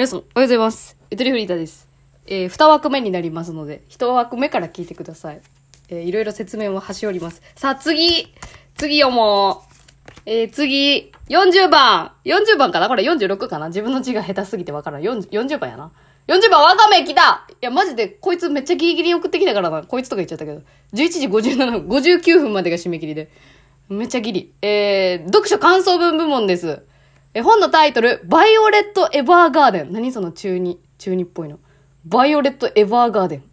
皆さん、おはようございます。ゆとりフリーターです。えー、二枠目になりますので、一枠目から聞いてください。えー、いろいろ説明を端折ります。さあ、次次読もうえー、次、40番 !40 番かな？これ46かな？自分の字が下手すぎてわからん。40, 番やな。40番わかめ来たいや、マジで、こいつめっちゃギリギリ送ってきたからな。こいつとか言っちゃったけど。11時57分、59分までが締め切りで。めっちゃギリ。えー、読書感想文部門です。え、本のタイトル、バイオレット・エヴァーガーデン。何その中二、中二っぽいの。バイオレット・エヴァーガーデン。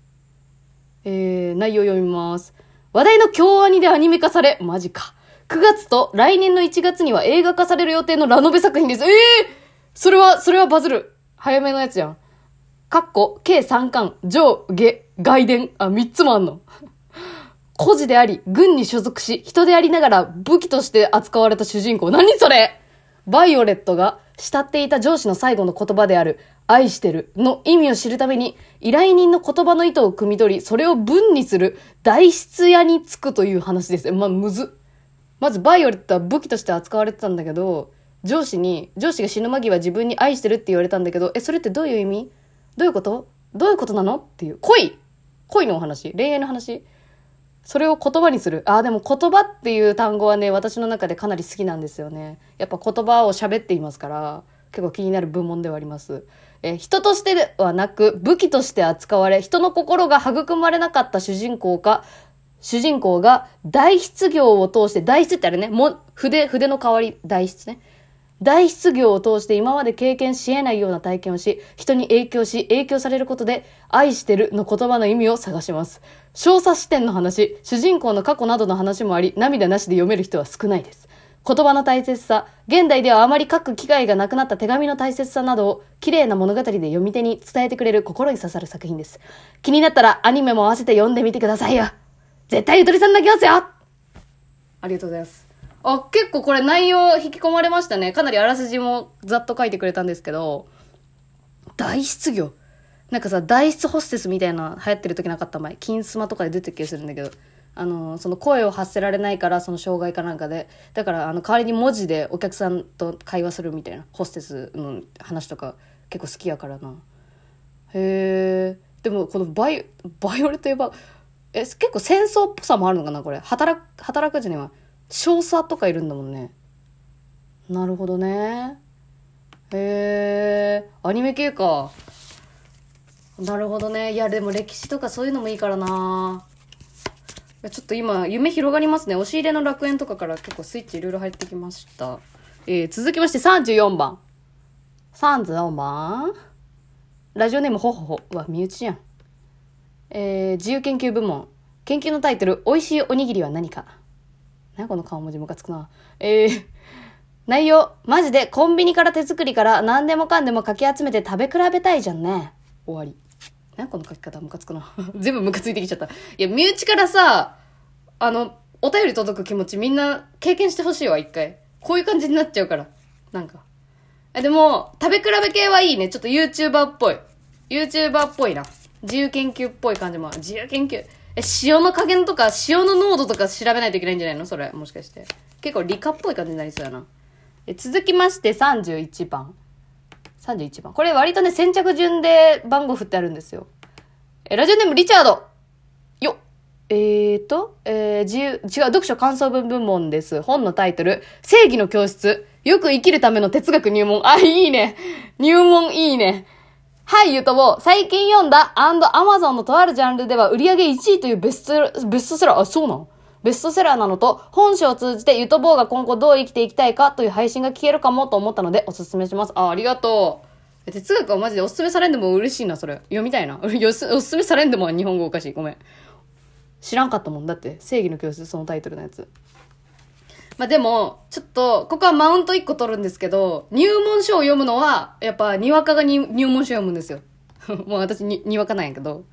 えー、内容読みます。話題の京アニでアニメ化され、マジか。9月と来年の1月には映画化される予定のラノベ作品です。ええー、それは、それはバズる。早めのやつやん。かっこ、計3巻、上、下、外伝。あ、3つもあんの。孤児であり、軍に所属し、人でありながら武器として扱われた主人公。何それバイオレットが慕っていた上司の最後の言葉である、愛してるの意味を知るために、依頼人の言葉の意図を汲み取り、それを文にする代筆屋につくという話です。まあ、むず。まず、バイオレットは武器として扱われてたんだけど、上司に、上司が死ぬ間際自分に愛してるって言われたんだけど、え、それってどういう意味？どういうこと？どういうことなの？っていう。恋恋のお話恋愛の話それを言葉にする。ああ、でも言葉っていう単語はね、私の中でかなり好きなんですよね。やっぱ言葉を喋っていますから、結構気になる部門ではあります。え人としてではなく、武器として扱われ、人の心が育まれなかった主人公か、主人公が代筆業を通して、代筆ってあれね、も筆、筆の代わり、代筆ね。大失業を通して今まで経験し得ないような体験をし、人に影響し、影響されることで、愛してるの言葉の意味を探します。小査視点の話、主人公の過去などの話もあり、涙なしで読める人は少ないです。言葉の大切さ、現代ではあまり書く機会がなくなった手紙の大切さなどを、綺麗な物語で読み手に伝えてくれる心に刺さる作品です。気になったらアニメも合わせて読んでみてくださいよ。絶対ゆとりさん泣きますよありがとうございます。あ、結構これ内容引き込まれましたね。かなりあらすじもざっと書いてくれたんですけど、大失業。なんかさ、大失ホステスみたいな流行ってる時なかった前。金スマとかで出てる気がするんだけど、あの、その声を発せられないから、その障害かなんかで。だから、あの、代わりに文字でお客さんと会話するみたいな、ホステスの話とか結構好きやからな。へえ。でも、このバイ、バイオレといえば、え、結構戦争っぽさもあるのかなこれ。働く、働くじゃねえわ。少佐とかいるんだもんね。なるほどね。へえ、アニメ系か。なるほどね。いや、でも歴史とかそういうのもいいからないやちょっと今、夢広がりますね。押し入れの楽園とかから結構スイッチいろいろ入ってきました。えー、続きまして34番。34番ラジオネームほほほ。うわ、身内じゃん。えー、自由研究部門。研究のタイトル、美味しいおにぎりは何か何この顔文字ムカつくな。えー、内容、マジでコンビニから手作りから何でもかんでもかき集めて食べ比べたいじゃんね。終わり。何この書き方ムカつくな。全部ムカついてきちゃった。いや、身内からさ、あの、お便り届く気持ちみんな経験してほしいわ、一回。こういう感じになっちゃうから。なんか。え、でも、食べ比べ系はいいね。ちょっと YouTuber っぽい。YouTuber っぽいな。自由研究っぽい感じも。自由研究。え、塩の加減とか、塩の濃度とか調べないといけないんじゃないの？それ、もしかして。結構理科っぽい感じになりそうやな。え、続きまして31番。31番。これ割とね、先着順で番号振ってあるんですよ。え、ラジオネームリチャード。よっ。えーと、えー、自由、違う、読書感想文部門です。本のタイトル、正義の教室。よく生きるための哲学入門。あ、いいね。入門いいね。はい、ゆとぼ。最近読んだ &Amazon のとあるジャンルでは売り上げ1位というベスト、ベストセラー、あ、そうなの？ベストセラーなのと、本書を通じてゆとぼうが今後どう生きていきたいかという配信が聞けるかもと思ったのでおすすめします。あ、ありがとう。哲学はマジでおすすめされんでも嬉しいな、それ。読みたいな。おすすめされんでも日本語おかしい。ごめん。知らんかったもん。だって、正義の教室、そのタイトルのやつ。まあでも、ちょっと、ここはマウント1個取るんですけど、入門書を読むのは、やっぱ、にわかが入門書を読むんですよ。もう私に、にわかなんやけど、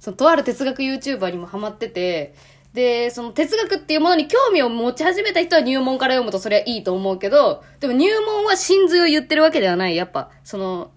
その、とある哲学 YouTuber にもハマってて、で、その哲学っていうものに興味を持ち始めた人は入門から読むとそれはいいと思うけど、でも入門は真髄を言ってるわけではない。やっぱ、その、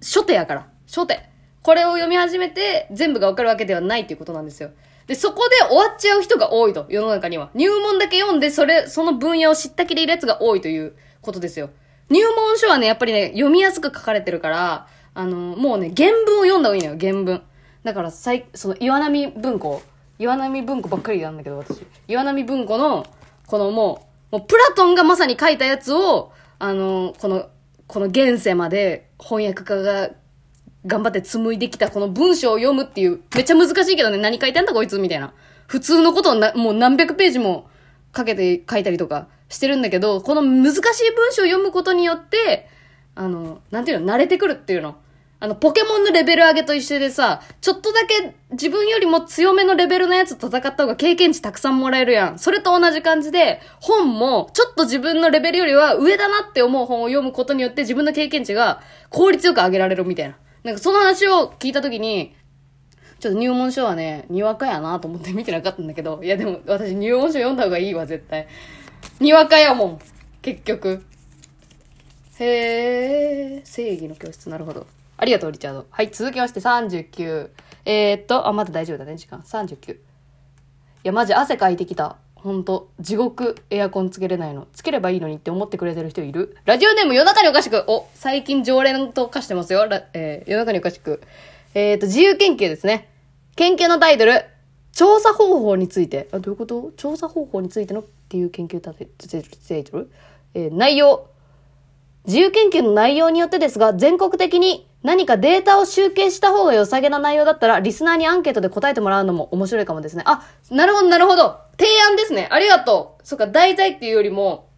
初手やから。初手。これを読み始めて全部がわかるわけではないっていうことなんですよ。で、そこで終わっちゃう人が多いと、世の中には。入門だけ読んで、それ、その分野を知ったきりいるやつが多いということですよ。入門書はね、やっぱりね、読みやすく書かれてるから、あの、もうね、原文を読んだ方がいいのよ、原文。だから、さい、その、岩波文庫。岩波文庫ばっかりなんだけど、私。岩波文庫の、このもう、もうプラトンがまさに書いたやつを、あの、この、この現世まで翻訳家が頑張って紡いできたこの文章を読むっていう、めっちゃ難しいけどね、何書いてんだこいつみたいな。普通のことをな、もう何百ページもかけて書いたりとかしてるんだけど、この難しい文章を読むことによって、あの、なんていうの、慣れてくるっていうの。あの、ポケモンのレベル上げと一緒でさ、ちょっとだけ自分よりも強めのレベルのやつ戦った方が経験値たくさんもらえるやん。それと同じ感じで、本もちょっと自分のレベルよりは上だなって思う本を読むことによって自分の経験値が効率よく上げられるみたいな。なんかその話を聞いたときに、ちょっと入門書はね、にわかやなと思って見てなかったんだけど、いやでも私入門書読んだ方がいいわ、絶対。にわかやもん、結局。へえ、正義の教室、なるほど。ありがとう、リチャード。はい、続きまして39。えー、っと、あ、まだ大丈夫だね、時間。39。いや、マジ汗かいてきた。ほんと、地獄エアコンつけれないの。つければいいのにって思ってくれてる人いる？ラジオネーム夜中におかしく。お、最近常連と化してますよ。えー夜中におかしく。えー、っと、自由研究ですね。研究のタイトル、調査方法について。あ、どういうこと？調査方法についてのっていう研究タイトルえー内容。自由研究の内容によってですが、全国的に何かデータを集計した方が良さげな内容だったら、リスナーにアンケートで答えてもらうのも面白いかもですね。あ、なるほど、なるほど。提案ですね。ありがとう。そっか、題材っていうよりも、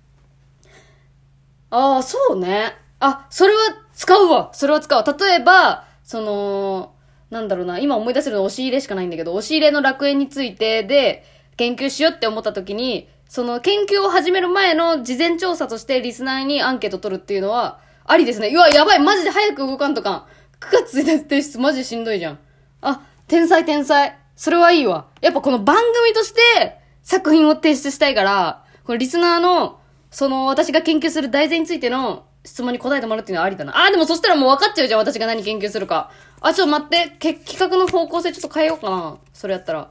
ああ、そうね。あ、それは使うわ。それは使うわ。例えば、その、なんだろうな、今思い出せるの押し入れしかないんだけど、押し入れの楽園についてで研究しようって思った時に、その研究を始める前の事前調査としてリスナーにアンケート取るっていうのは、ありですね。うわ、やばい、マジで早く動かんとか。9月1日提出マジしんどいじゃん。あ、天才天才。それはいいわ。やっぱこの番組として作品を提出したいから、このリスナーの、その私が研究する題材についての質問に答えてもらうっていうのはありだな。あ、でもそしたらもう分かっちゃうじゃん、私が何研究するか。あ、ちょっと待って、け企画の方向性ちょっと変えようかな。それやったら。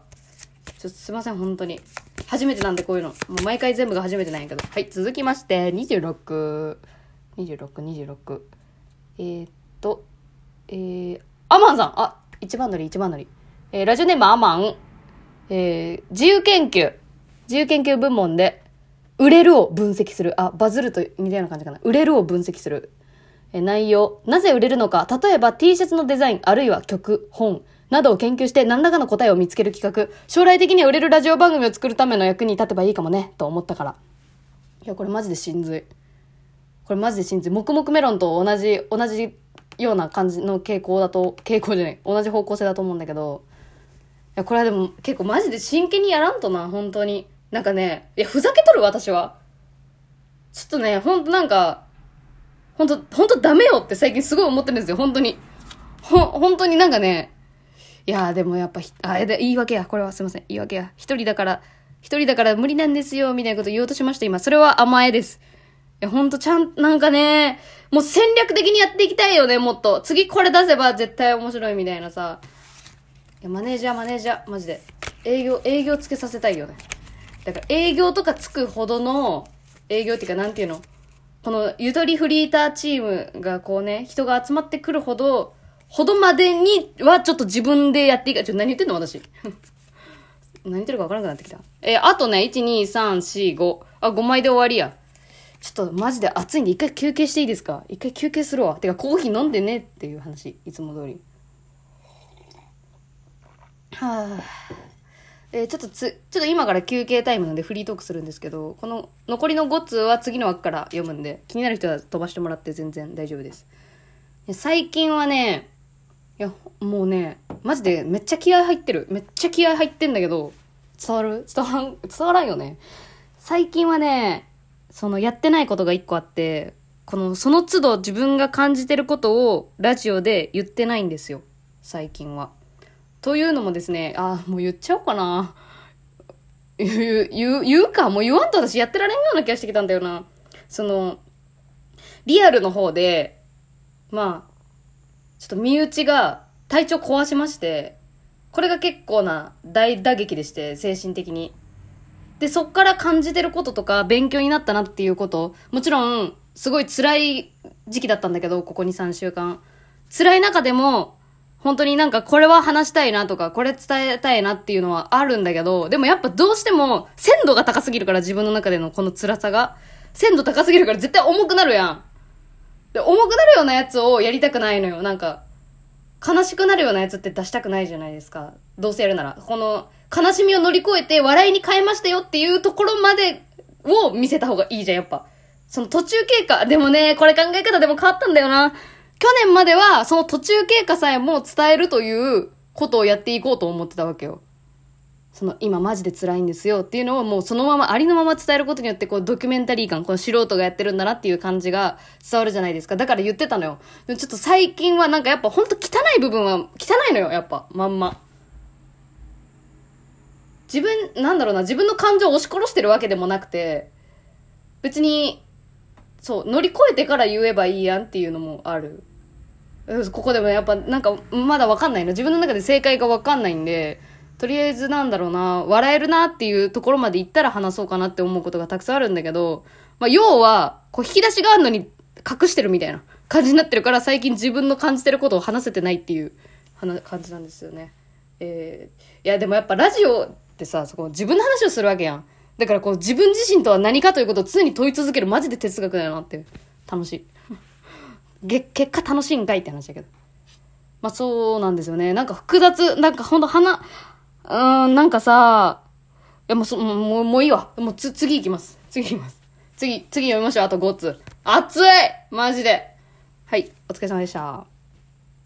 ちょっとすいません、本当に。初めてなんでこういうの。もう毎回全部が初めてなんやけど。はい、続きまして、26。26、26。えー、っと、えー、アマンさんあ、一番乗り、一番乗り。えー、ラジオネームアマン。えー、自由研究。自由研究部門で、売れるを分析する。あ、バズると似たような感じかな。売れるを分析する。えー内容。なぜ売れるのか。例えば T シャツのデザイン、あるいは曲、本、などを研究して何らかの答えを見つける企画。将来的には売れるラジオ番組を作るための役に立てばいいかもね。と思ったから。いや、これマジで真髄。これマジで真髄。黙々メロンと同じ、同じような感じの傾向だと、傾向じゃない。同じ方向性だと思うんだけど。いや、これはでも結構マジで真剣にやらんとな、本当に。なんかね、いや、ふざけとる私は。ちょっとね、ほんとなんか、ほんと、ほんとダメよって最近すごい思ってるんですよ、本当に。ほ、本当になんかね、いやーでもやっぱひ、あ、えで言い訳や。これはすいません。言い訳や。一人だから、一人だから無理なんですよ、みたいなこと言おうとしました、今。それは甘えです。いや、ほんとちゃん、なんかね、もう戦略的にやっていきたいよね、もっと。次これ出せば絶対面白いみたいなさ。いや、マネージャー、マネージャー、マジで。営業、営業つけさせたいよね。だから営業とかつくほどの、営業っていうかなんていうの？このゆとりフリーターチームがこうね、人が集まってくるほど、ほどまでにはちょっと自分でやっていいか、ちょ何言ってんの私。何言ってるか分からなくなってきた。えーあとね、1、2、3、4、5。あ、5枚で終わりや。ちょっとマジで暑いんで一回休憩していいですか？一回休憩するわ。てかコーヒー飲んでねっていう話。いつも通り。はあ。えーちょっとつ、ちょっと今から休憩タイムなんでフリートークするんですけど、この残りの5通は次の枠から読むんで、気になる人は飛ばしてもらって全然大丈夫です。最近はね、や、もうね、マジでめっちゃ気合入ってる。めっちゃ気合入ってんだけど、伝わる？伝わん、伝わらんよね。最近はね、そのやってないことが一個あって、この、その都度自分が感じてることをラジオで言ってないんですよ。最近は。というのもですね、あ、もう言っちゃおうかな。言う、言う、言うか。もう言わんと私やってられんような気がしてきたんだよな。その、リアルの方で、まあ、ちょっと身内が体調壊しまして、これが結構な大打撃でして、精神的に。で、そっから感じてることとか、勉強になったなっていうこと、もちろん、すごい辛い時期だったんだけど、ここ2、3週間。辛い中でも、本当になんかこれは話したいなとか、これ伝えたいなっていうのはあるんだけど、でもやっぱどうしても鮮度が高すぎるから自分の中でのこの辛さが。鮮度高すぎるから絶対重くなるやん。で、重くなるようなやつをやりたくないのよ。なんか、悲しくなるようなやつって出したくないじゃないですか。どうせやるなら。この、悲しみを乗り越えて笑いに変えましたよっていうところまでを見せた方がいいじゃん、やっぱ。その途中経過。でもね、これ考え方でも変わったんだよな。去年までは、その途中経過さえも伝えるということをやっていこうと思ってたわけよ。その、今マジで辛いんですよっていうのをもうそのまま、ありのまま伝えることによって、こう、ドキュメンタリー感、この素人がやってるんだなっていう感じが伝わるじゃないですか。だから言ってたのよ。でもちょっと最近はなんかやっぱほんと汚い部分は、汚いのよ、やっぱ、まんま。自分、なんだろうな、自分の感情を押し殺してるわけでもなくて、別に、そう、乗り越えてから言えばいいやんっていうのもある。ここでもやっぱなんかまだわかんないの。自分の中で正解がわかんないんで、とりあえずなんだろうな、笑えるなっていうところまで行ったら話そうかなって思うことがたくさんあるんだけど、まあ要は、こう引き出しがあるのに隠してるみたいな感じになってるから最近自分の感じてることを話せてないっていう感じなんですよね。えー、いやでもやっぱラジオってさ、そこ自分の話をするわけやん。だからこう自分自身とは何かということを常に問い続けるマジで哲学だよなって楽しい。げ、結果楽しいんかいって話だけど。まあそうなんですよね。なんか複雑、なんかほんと鼻、うーん、なんかさ、いやもうそ、もう、もういいわ。もうつ、次行きます。次行きます。次、次読みましょう。あと5つ。熱いマジで。はい、お疲れ様でした。